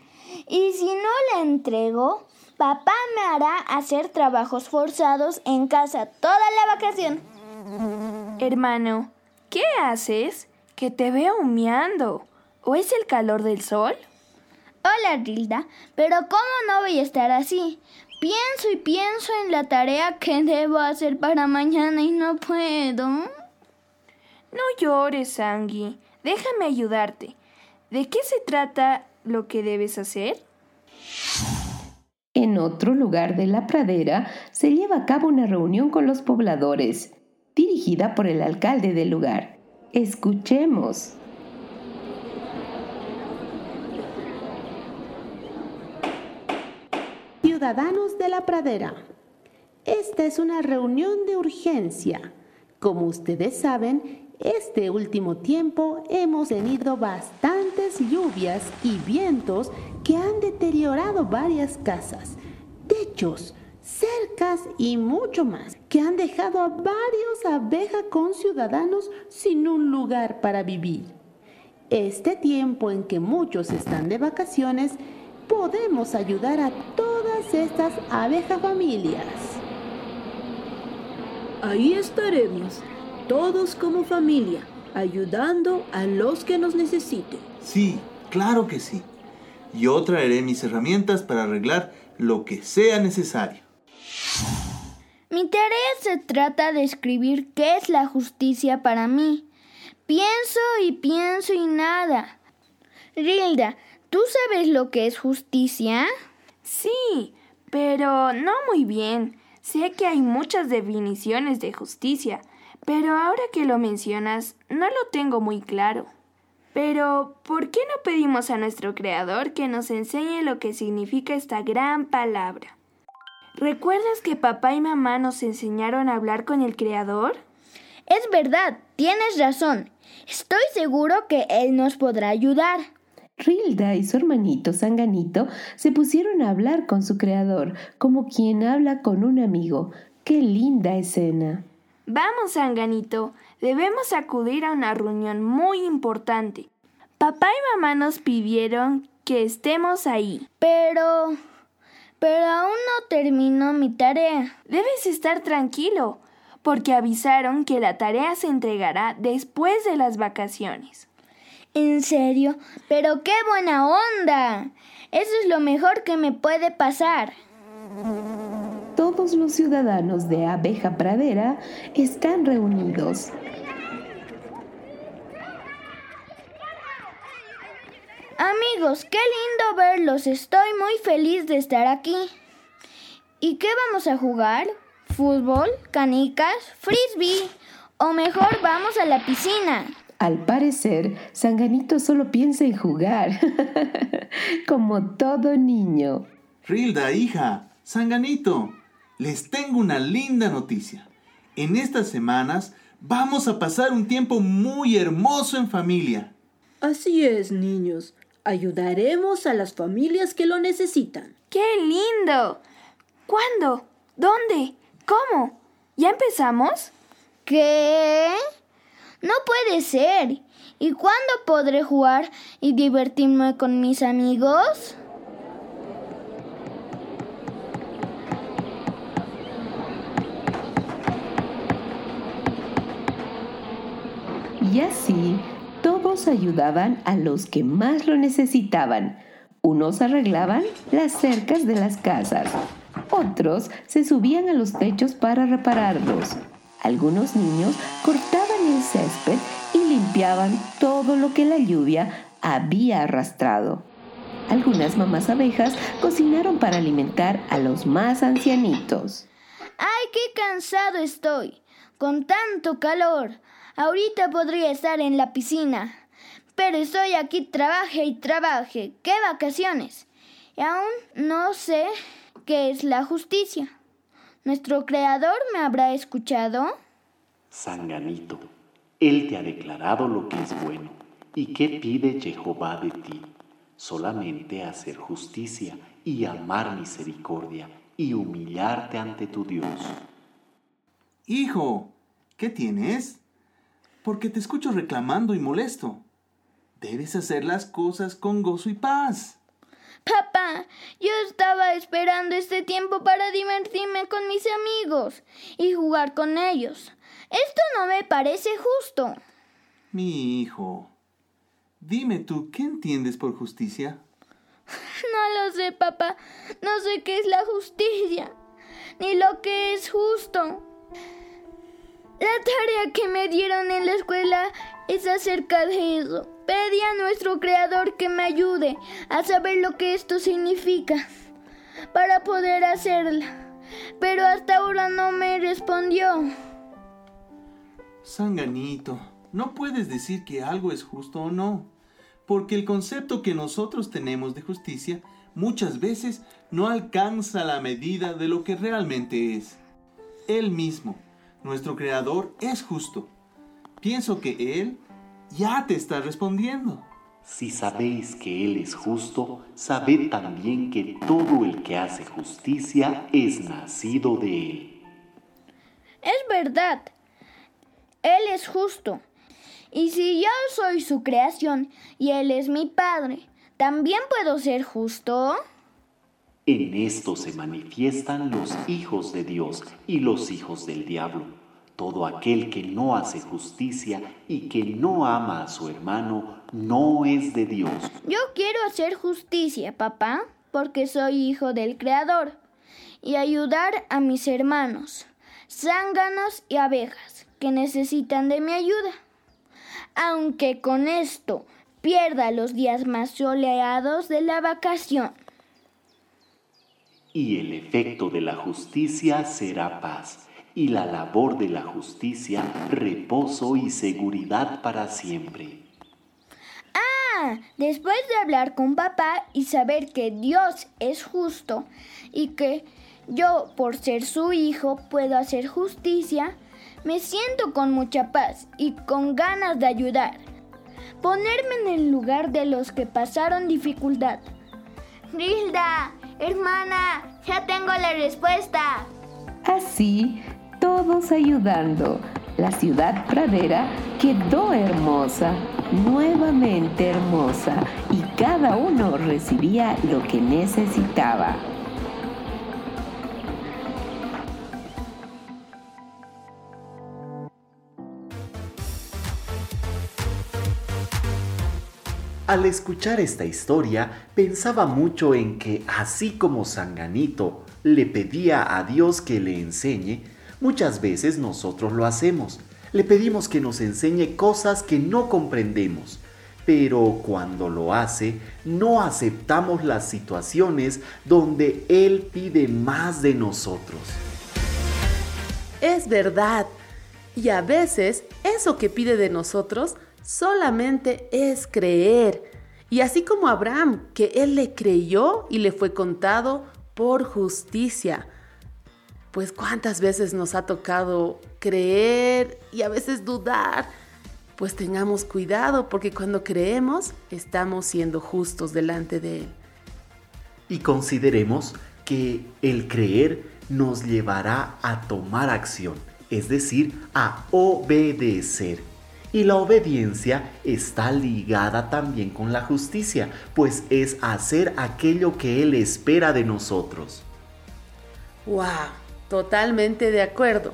Y si no la entrego, papá me hará hacer trabajos forzados en casa toda la vacación. Hermano, ¿qué haces? Que te veo humeando. ¿O es el calor del sol? Hola, Rilda, pero ¿cómo no voy a estar así? Pienso y pienso en la tarea que debo hacer para mañana y no puedo. No llores, Angie. Déjame ayudarte. ¿De qué se trata lo que debes hacer? En otro lugar de la pradera se lleva a cabo una reunión con los pobladores, dirigida por el alcalde del lugar. Escuchemos. Ciudadanos de la Pradera, esta es una reunión de urgencia. Como ustedes saben, este último tiempo hemos tenido bastantes lluvias y vientos que han deteriorado varias casas, techos, cercas y mucho más, que han dejado a varios abejas con ciudadanos sin un lugar para vivir. Este tiempo en que muchos están de vacaciones, podemos ayudar a todas estas abejas familias. Ahí estaremos, todos como familia, ayudando a los que nos necesiten. Sí, claro que sí. Yo traeré mis herramientas para arreglar lo que sea necesario. Mi tarea se trata de escribir qué es la justicia para mí. Pienso y pienso y nada. Rilda, ¿tú sabes lo que es justicia? Sí, pero no muy bien. Sé que hay muchas definiciones de justicia, pero ahora que lo mencionas, no lo tengo muy claro. Pero, ¿por qué no pedimos a nuestro Creador que nos enseñe lo que significa esta gran palabra? ¿Recuerdas que papá y mamá nos enseñaron a hablar con el Creador? Es verdad, tienes razón. Estoy seguro que Él nos podrá ayudar. Rilda y su hermanito Sanganito se pusieron a hablar con su creador, como quien habla con un amigo. ¡Qué linda escena! Vamos, Sanganito, debemos acudir a una reunión muy importante. Papá y mamá nos pidieron que estemos ahí. Pero... Pero aún no termino mi tarea. Debes estar tranquilo, porque avisaron que la tarea se entregará después de las vacaciones. ¿En serio? Pero qué buena onda. Eso es lo mejor que me puede pasar. Todos los ciudadanos de Abeja Pradera están reunidos. Amigos, qué lindo verlos. Estoy muy feliz de estar aquí. ¿Y qué vamos a jugar? ¿Fútbol? ¿Canicas? ¿Frisbee? O mejor vamos a la piscina. Al parecer, Sanganito solo piensa en jugar, (laughs) como todo niño. Rilda, hija, Sanganito, les tengo una linda noticia. En estas semanas vamos a pasar un tiempo muy hermoso en familia. Así es, niños. Ayudaremos a las familias que lo necesitan. ¡Qué lindo! ¿Cuándo? ¿Dónde? ¿Cómo? ¿Ya empezamos? ¿Qué? No puede ser. ¿Y cuándo podré jugar y divertirme con mis amigos? Y así ayudaban a los que más lo necesitaban. Unos arreglaban las cercas de las casas, otros se subían a los techos para repararlos. Algunos niños cortaban el césped y limpiaban todo lo que la lluvia había arrastrado. Algunas mamás abejas cocinaron para alimentar a los más ancianitos. ¡Ay, qué cansado estoy! Con tanto calor. Ahorita podría estar en la piscina. Pero estoy aquí, trabaje y trabaje. ¡Qué vacaciones! Y aún no sé qué es la justicia. ¿Nuestro Creador me habrá escuchado? Sanganito, Él te ha declarado lo que es bueno. ¿Y qué pide Jehová de ti? Solamente hacer justicia y amar misericordia y humillarte ante tu Dios. Hijo, ¿qué tienes? Porque te escucho reclamando y molesto. Debes hacer las cosas con gozo y paz. Papá, yo estaba esperando este tiempo para divertirme con mis amigos y jugar con ellos. Esto no me parece justo. Mi hijo, dime tú, ¿qué entiendes por justicia? (laughs) No lo sé, papá. No sé qué es la justicia, ni lo que es justo. La tarea que me dieron en la escuela es acerca de eso. Pedí a nuestro creador que me ayude a saber lo que esto significa para poder hacerla. Pero hasta ahora no me respondió. Sanganito, no puedes decir que algo es justo o no, porque el concepto que nosotros tenemos de justicia muchas veces no alcanza la medida de lo que realmente es. Él mismo, nuestro Creador, es justo. Pienso que Él ya te está respondiendo. Si sabéis que Él es justo, sabed también que todo el que hace justicia es nacido de Él. Es verdad, Él es justo. Y si yo soy su creación y Él es mi Padre, ¿también puedo ser justo? En esto se manifiestan los hijos de Dios y los hijos del diablo. Todo aquel que no hace justicia y que no ama a su hermano no es de Dios. Yo quiero hacer justicia, papá, porque soy hijo del Creador, y ayudar a mis hermanos, zánganos y abejas, que necesitan de mi ayuda. Aunque con esto pierda los días más soleados de la vacación. Y el efecto de la justicia será paz y la labor de la justicia, reposo y seguridad para siempre. Ah, después de hablar con papá y saber que Dios es justo y que yo, por ser su hijo, puedo hacer justicia, me siento con mucha paz y con ganas de ayudar. Ponerme en el lugar de los que pasaron dificultad. Rilda, hermana, ya tengo la respuesta. Así todos ayudando. La ciudad pradera quedó hermosa, nuevamente hermosa, y cada uno recibía lo que necesitaba. Al escuchar esta historia, pensaba mucho en que así como Sanganito le pedía a Dios que le enseñe, Muchas veces nosotros lo hacemos. Le pedimos que nos enseñe cosas que no comprendemos. Pero cuando lo hace, no aceptamos las situaciones donde Él pide más de nosotros. Es verdad. Y a veces eso que pide de nosotros solamente es creer. Y así como Abraham, que él le creyó y le fue contado por justicia pues cuántas veces nos ha tocado creer y a veces dudar. Pues tengamos cuidado porque cuando creemos estamos siendo justos delante de Él. Y consideremos que el creer nos llevará a tomar acción, es decir, a obedecer. Y la obediencia está ligada también con la justicia, pues es hacer aquello que Él espera de nosotros. ¡Wow! Totalmente de acuerdo.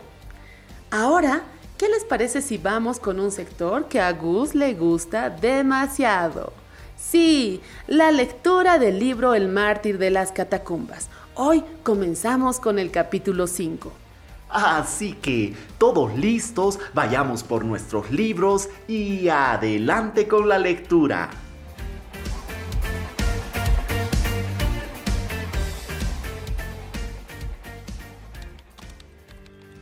Ahora, ¿qué les parece si vamos con un sector que a Gus le gusta demasiado? Sí, la lectura del libro El mártir de las catacumbas. Hoy comenzamos con el capítulo 5. Así que, todos listos, vayamos por nuestros libros y adelante con la lectura.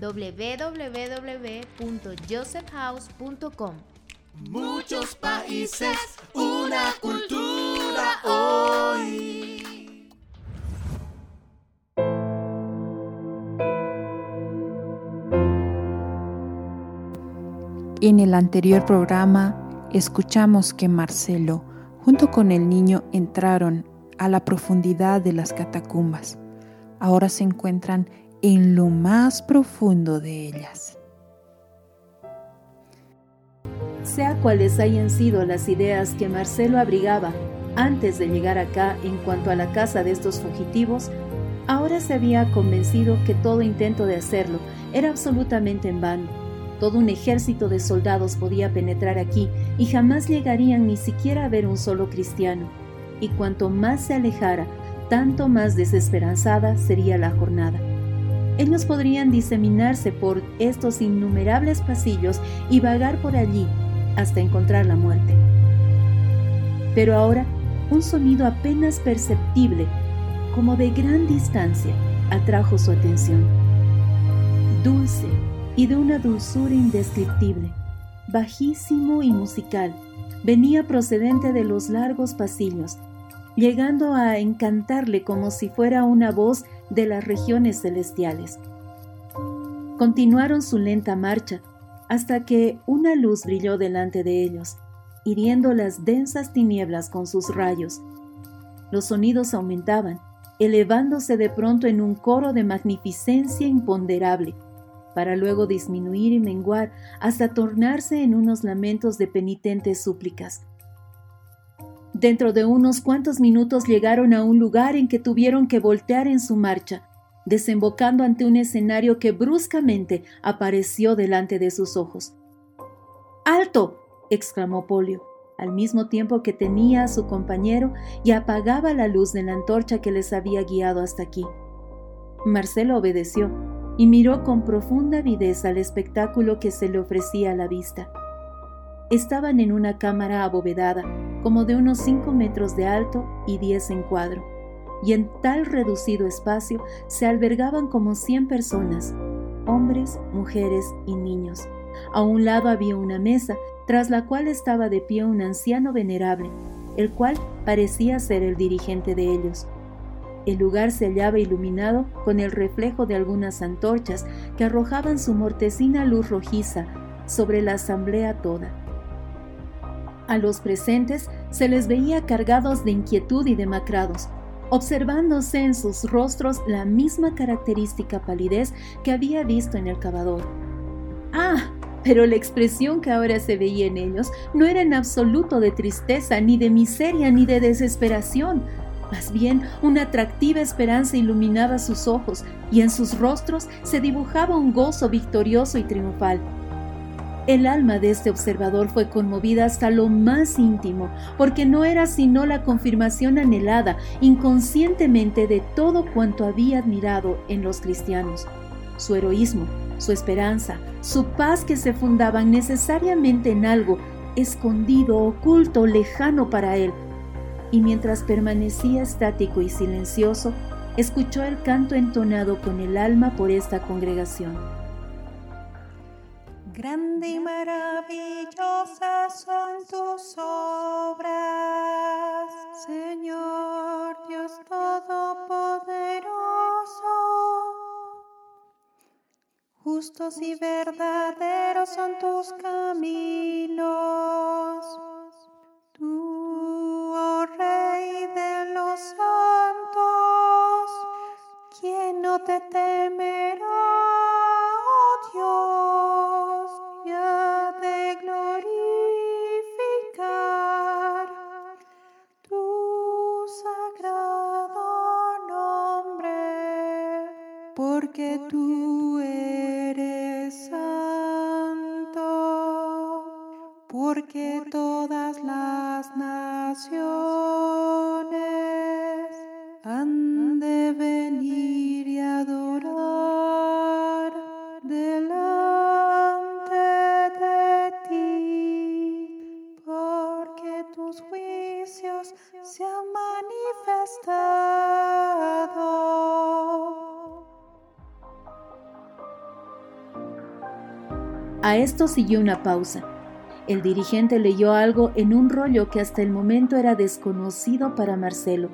www.josephhouse.com. Muchos países, una cultura hoy. En el anterior programa escuchamos que Marcelo junto con el niño entraron a la profundidad de las catacumbas. Ahora se encuentran en lo más profundo de ellas. Sea cuales hayan sido las ideas que Marcelo abrigaba antes de llegar acá en cuanto a la casa de estos fugitivos, ahora se había convencido que todo intento de hacerlo era absolutamente en vano. Todo un ejército de soldados podía penetrar aquí y jamás llegarían ni siquiera a ver un solo cristiano. Y cuanto más se alejara, tanto más desesperanzada sería la jornada. Ellos podrían diseminarse por estos innumerables pasillos y vagar por allí hasta encontrar la muerte. Pero ahora, un sonido apenas perceptible, como de gran distancia, atrajo su atención. Dulce y de una dulzura indescriptible, bajísimo y musical, venía procedente de los largos pasillos, llegando a encantarle como si fuera una voz de las regiones celestiales. Continuaron su lenta marcha hasta que una luz brilló delante de ellos, hiriendo las densas tinieblas con sus rayos. Los sonidos aumentaban, elevándose de pronto en un coro de magnificencia imponderable, para luego disminuir y menguar hasta tornarse en unos lamentos de penitentes súplicas. Dentro de unos cuantos minutos llegaron a un lugar en que tuvieron que voltear en su marcha, desembocando ante un escenario que bruscamente apareció delante de sus ojos. ¡Alto! exclamó Polio, al mismo tiempo que tenía a su compañero y apagaba la luz de la antorcha que les había guiado hasta aquí. Marcelo obedeció y miró con profunda avidez al espectáculo que se le ofrecía a la vista. Estaban en una cámara abovedada, como de unos 5 metros de alto y 10 en cuadro, y en tal reducido espacio se albergaban como 100 personas, hombres, mujeres y niños. A un lado había una mesa, tras la cual estaba de pie un anciano venerable, el cual parecía ser el dirigente de ellos. El lugar se hallaba iluminado con el reflejo de algunas antorchas que arrojaban su mortecina luz rojiza sobre la asamblea toda. A los presentes se les veía cargados de inquietud y demacrados, observándose en sus rostros la misma característica palidez que había visto en el cavador. Ah, pero la expresión que ahora se veía en ellos no era en absoluto de tristeza, ni de miseria, ni de desesperación, más bien, una atractiva esperanza iluminaba sus ojos y en sus rostros se dibujaba un gozo victorioso y triunfal. El alma de este observador fue conmovida hasta lo más íntimo, porque no era sino la confirmación anhelada inconscientemente de todo cuanto había admirado en los cristianos. Su heroísmo, su esperanza, su paz que se fundaban necesariamente en algo escondido, oculto, lejano para él, y mientras permanecía estático y silencioso, escuchó el canto entonado con el alma por esta congregación. Grande y maravillosas son tus obras, Señor Dios Todopoderoso. Justos y verdaderos son tus caminos. Tú, oh Rey de los santos, ¿quién no te temerá, Porque tú eres santo, porque todas las naciones A esto siguió una pausa. El dirigente leyó algo en un rollo que hasta el momento era desconocido para Marcelo.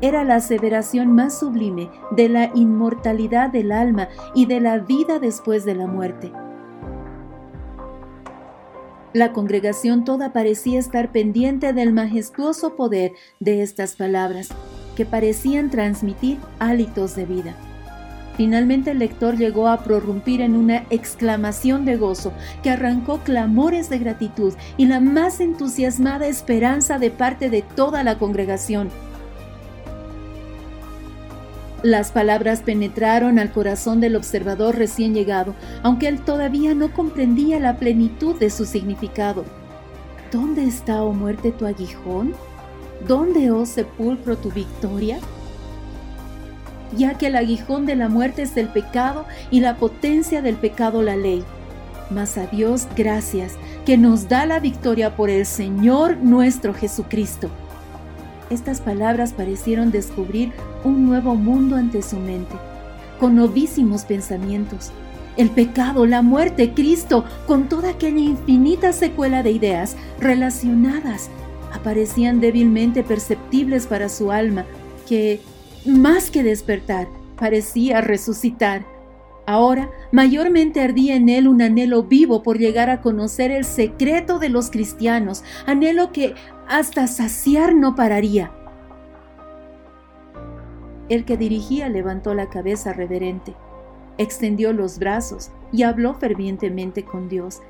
Era la aseveración más sublime de la inmortalidad del alma y de la vida después de la muerte. La congregación toda parecía estar pendiente del majestuoso poder de estas palabras, que parecían transmitir hálitos de vida. Finalmente el lector llegó a prorrumpir en una exclamación de gozo que arrancó clamores de gratitud y la más entusiasmada esperanza de parte de toda la congregación. Las palabras penetraron al corazón del observador recién llegado, aunque él todavía no comprendía la plenitud de su significado. ¿Dónde está, oh muerte, tu aguijón? ¿Dónde, oh sepulcro, tu victoria? Ya que el aguijón de la muerte es el pecado y la potencia del pecado la ley. Mas a Dios gracias, que nos da la victoria por el Señor nuestro Jesucristo. Estas palabras parecieron descubrir un nuevo mundo ante su mente, con novísimos pensamientos. El pecado, la muerte, Cristo, con toda aquella infinita secuela de ideas relacionadas, aparecían débilmente perceptibles para su alma, que, más que despertar, parecía resucitar. Ahora, mayormente ardía en él un anhelo vivo por llegar a conocer el secreto de los cristianos, anhelo que hasta saciar no pararía. El que dirigía levantó la cabeza reverente, extendió los brazos y habló fervientemente con Dios.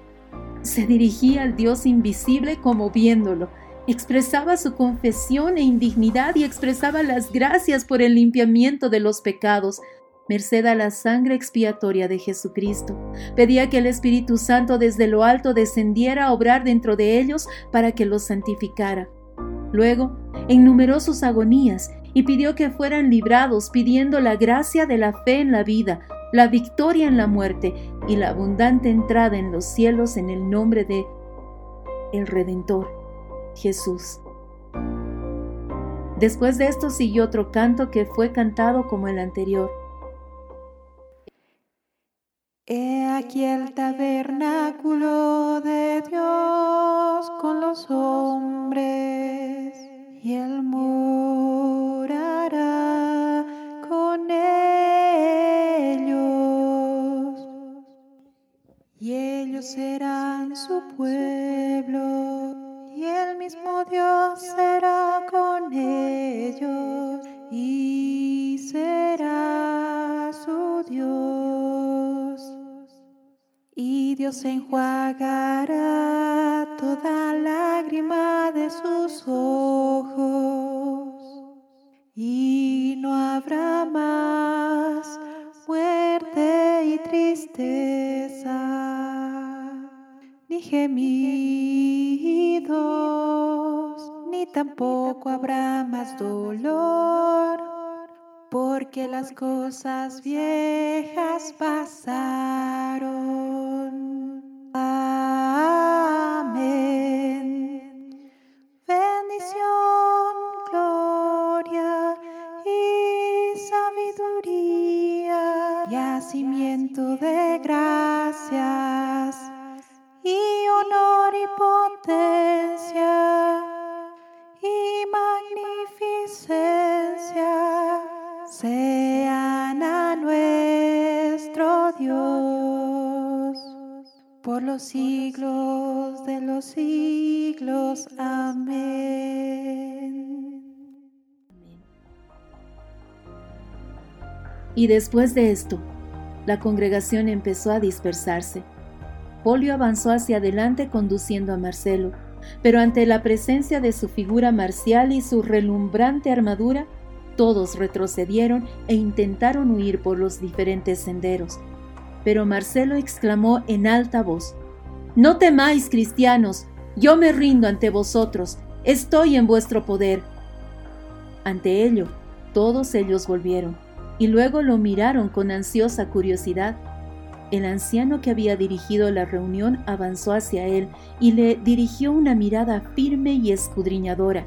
Se dirigía al Dios invisible como viéndolo, expresaba su confesión e indignidad y expresaba las gracias por el limpiamiento de los pecados, merced a la sangre expiatoria de Jesucristo. Pedía que el Espíritu Santo desde lo alto descendiera a obrar dentro de ellos para que los santificara. Luego, enumeró sus agonías y pidió que fueran librados, pidiendo la gracia de la fe en la vida, la victoria en la muerte y la abundante entrada en los cielos en el nombre de el Redentor, Jesús. Después de esto siguió otro canto que fue cantado como el anterior. He aquí el tabernáculo de Dios con los hombres y él morará con ellos y ellos serán su pueblo y el mismo Dios será con ellos y será su Dios. Y Dios enjuagará toda lágrima de sus ojos. Y no habrá más muerte y tristeza gemidos ni tampoco habrá más dolor porque las cosas viejas pasaron. Los siglos de los siglos. Amén. Y después de esto, la congregación empezó a dispersarse. Polio avanzó hacia adelante conduciendo a Marcelo, pero ante la presencia de su figura marcial y su relumbrante armadura, todos retrocedieron e intentaron huir por los diferentes senderos. Pero Marcelo exclamó en alta voz, No temáis, cristianos, yo me rindo ante vosotros, estoy en vuestro poder. Ante ello, todos ellos volvieron, y luego lo miraron con ansiosa curiosidad. El anciano que había dirigido la reunión avanzó hacia él y le dirigió una mirada firme y escudriñadora.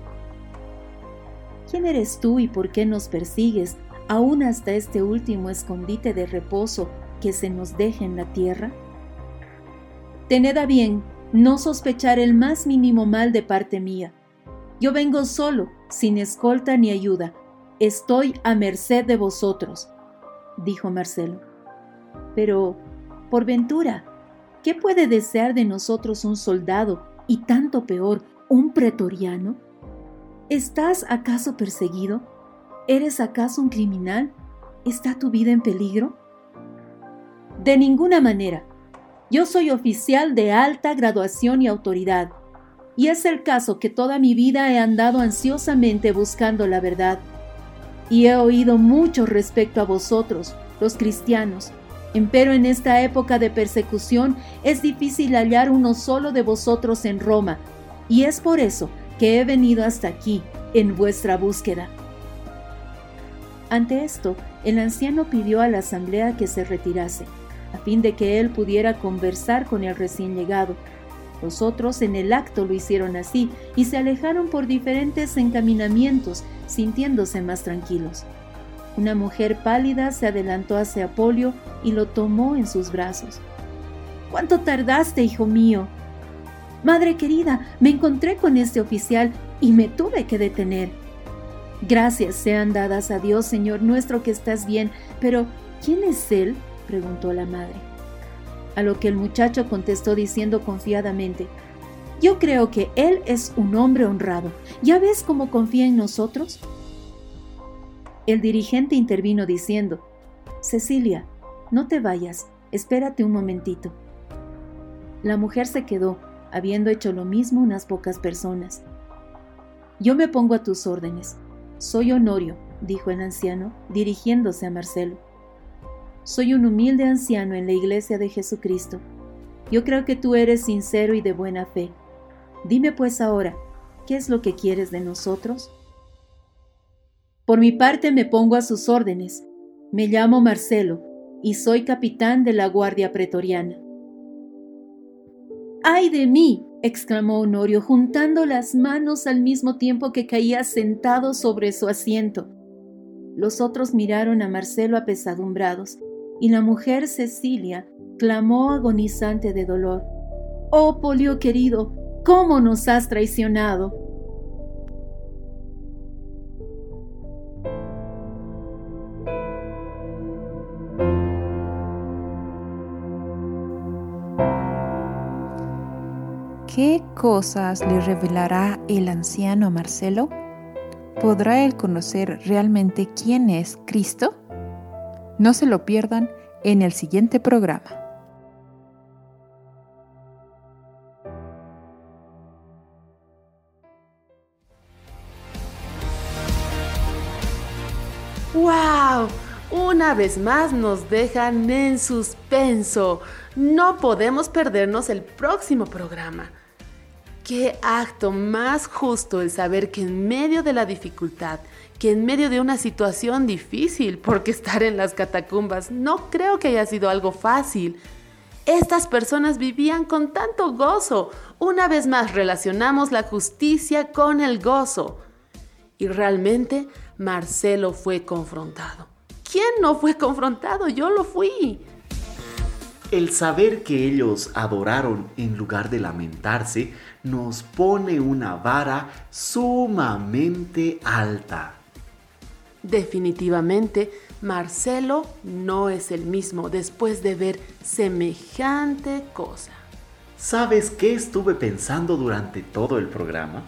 ¿Quién eres tú y por qué nos persigues, aún hasta este último escondite de reposo que se nos deja en la tierra? Tened a bien no sospechar el más mínimo mal de parte mía. Yo vengo solo, sin escolta ni ayuda. Estoy a merced de vosotros, dijo Marcelo. Pero, por ventura, ¿qué puede desear de nosotros un soldado y tanto peor, un pretoriano? ¿Estás acaso perseguido? ¿Eres acaso un criminal? ¿Está tu vida en peligro? De ninguna manera. Yo soy oficial de alta graduación y autoridad, y es el caso que toda mi vida he andado ansiosamente buscando la verdad. y he oído mucho respecto a vosotros, los cristianos. Empero en esta época de persecución es difícil hallar uno solo de vosotros en Roma, y es por eso que he venido hasta aquí, en vuestra búsqueda. Ante esto, el anciano pidió a la asamblea que se retirase, a fin de que él pudiera conversar con el recién llegado. Los otros en el acto lo hicieron así y se alejaron por diferentes encaminamientos, sintiéndose más tranquilos. Una mujer pálida se adelantó hacia Apolio y lo tomó en sus brazos. ¿Cuánto tardaste, hijo mío? Madre querida, me encontré con este oficial y me tuve que detener. Gracias sean dadas a Dios, Señor nuestro, que estás bien, pero ¿quién es él? Preguntó la madre. A lo que el muchacho contestó diciendo confiadamente, Yo creo que él es un hombre honrado. ¿Ya ves cómo confía en nosotros? El dirigente intervino diciendo, Cecilia, no te vayas, espérate un momentito. La mujer se quedó, habiendo hecho lo mismo unas pocas personas. Yo me pongo a tus órdenes. Soy Honorio, dijo el anciano, dirigiéndose a Marcelo. Soy un humilde anciano en la iglesia de Jesucristo. Yo creo que tú eres sincero y de buena fe. Dime pues ahora, ¿qué es lo que quieres de nosotros? Por mi parte me pongo a sus órdenes. Me llamo Marcelo y soy capitán de la Guardia Pretoriana. ¡Ay de mí! exclamó Honorio, juntando las manos al mismo tiempo que caía sentado sobre su asiento. Los otros miraron a Marcelo apesadumbrados, y la mujer Cecilia clamó agonizante de dolor. Oh, Polio querido, ¿cómo nos has traicionado? ¿Qué cosas le revelará el anciano Marcelo? ¿Podrá él conocer realmente quién es Cristo? No se lo pierdan en el siguiente programa. ¡Wow! Una vez más nos dejan en suspenso. No podemos perdernos el próximo programa. Qué acto más justo el saber que en medio de la dificultad, que en medio de una situación difícil, porque estar en las catacumbas no creo que haya sido algo fácil, estas personas vivían con tanto gozo. Una vez más relacionamos la justicia con el gozo. Y realmente Marcelo fue confrontado. ¿Quién no fue confrontado? Yo lo fui. El saber que ellos adoraron en lugar de lamentarse nos pone una vara sumamente alta. Definitivamente, Marcelo no es el mismo después de ver semejante cosa. ¿Sabes qué estuve pensando durante todo el programa?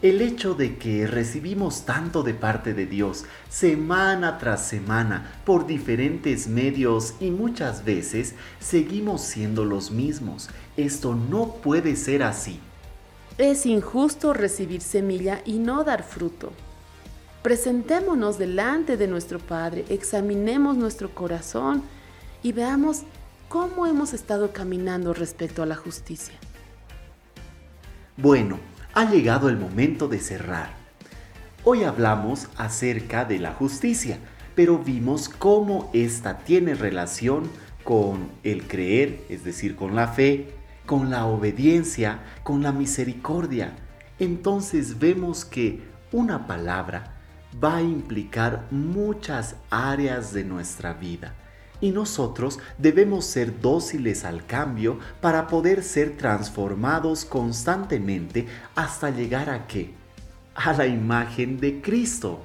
El hecho de que recibimos tanto de parte de Dios semana tras semana por diferentes medios y muchas veces seguimos siendo los mismos. Esto no puede ser así. Es injusto recibir semilla y no dar fruto. Presentémonos delante de nuestro Padre, examinemos nuestro corazón y veamos cómo hemos estado caminando respecto a la justicia. Bueno, ha llegado el momento de cerrar. Hoy hablamos acerca de la justicia, pero vimos cómo esta tiene relación con el creer, es decir, con la fe, con la obediencia, con la misericordia. Entonces vemos que una palabra va a implicar muchas áreas de nuestra vida y nosotros debemos ser dóciles al cambio para poder ser transformados constantemente hasta llegar a qué? A la imagen de Cristo.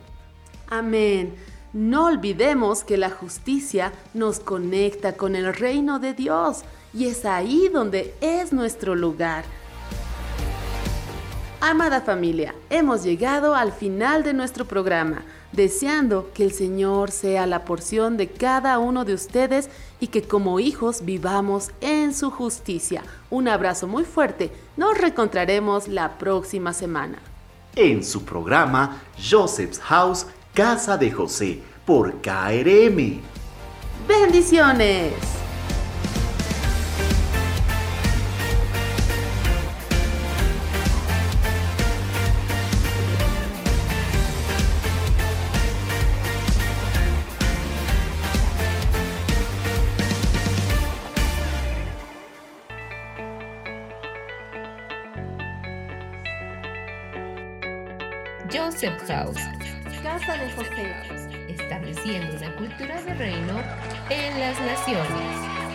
Amén. No olvidemos que la justicia nos conecta con el reino de Dios y es ahí donde es nuestro lugar. Amada familia, hemos llegado al final de nuestro programa deseando que el Señor sea la porción de cada uno de ustedes y que como hijos vivamos en su justicia. Un abrazo muy fuerte, nos reencontraremos la próxima semana. En su programa Joseph's House, Casa de José por KRM. Bendiciones. Casa de José. estableciendo una cultura de reino en las naciones.